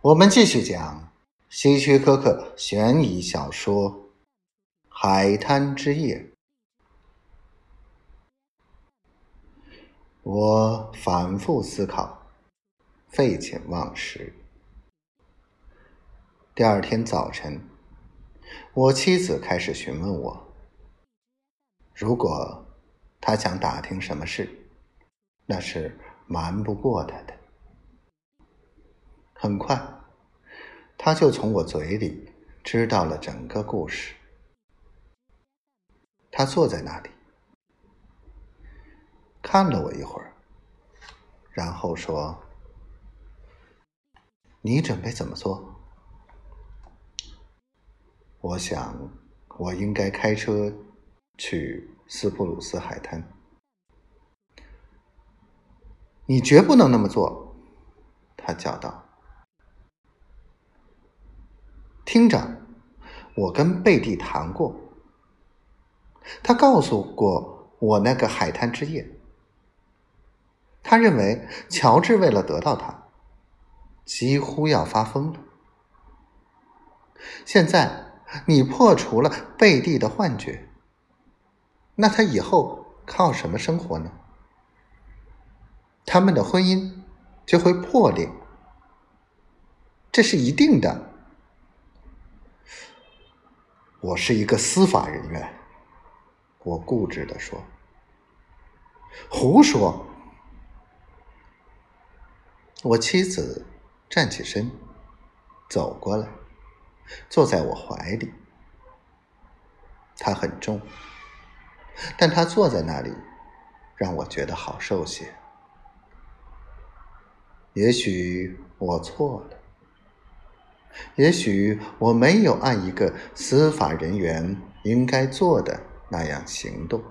我们继续讲希区柯克悬疑小说《海滩之夜》。我反复思考，废寝忘食。第二天早晨，我妻子开始询问我，如果她想打听什么事，那是瞒不过她的。很快，他就从我嘴里知道了整个故事。他坐在那里，看了我一会儿，然后说：“你准备怎么做？”我想，我应该开车去斯普鲁斯海滩。你绝不能那么做，他叫道。听着，我跟贝蒂谈过，他告诉过我那个海滩之夜。他认为乔治为了得到他，几乎要发疯了。现在你破除了贝蒂的幻觉，那他以后靠什么生活呢？他们的婚姻就会破裂，这是一定的。我是一个司法人员，我固执的说。胡说！我妻子站起身，走过来，坐在我怀里。她很重，但她坐在那里，让我觉得好受些。也许我错了。也许我没有按一个司法人员应该做的那样行动，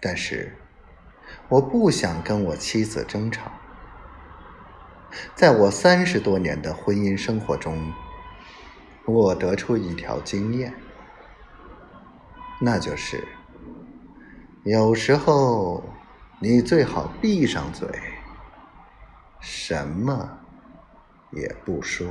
但是我不想跟我妻子争吵。在我三十多年的婚姻生活中，我得出一条经验，那就是有时候你最好闭上嘴，什么。也不说。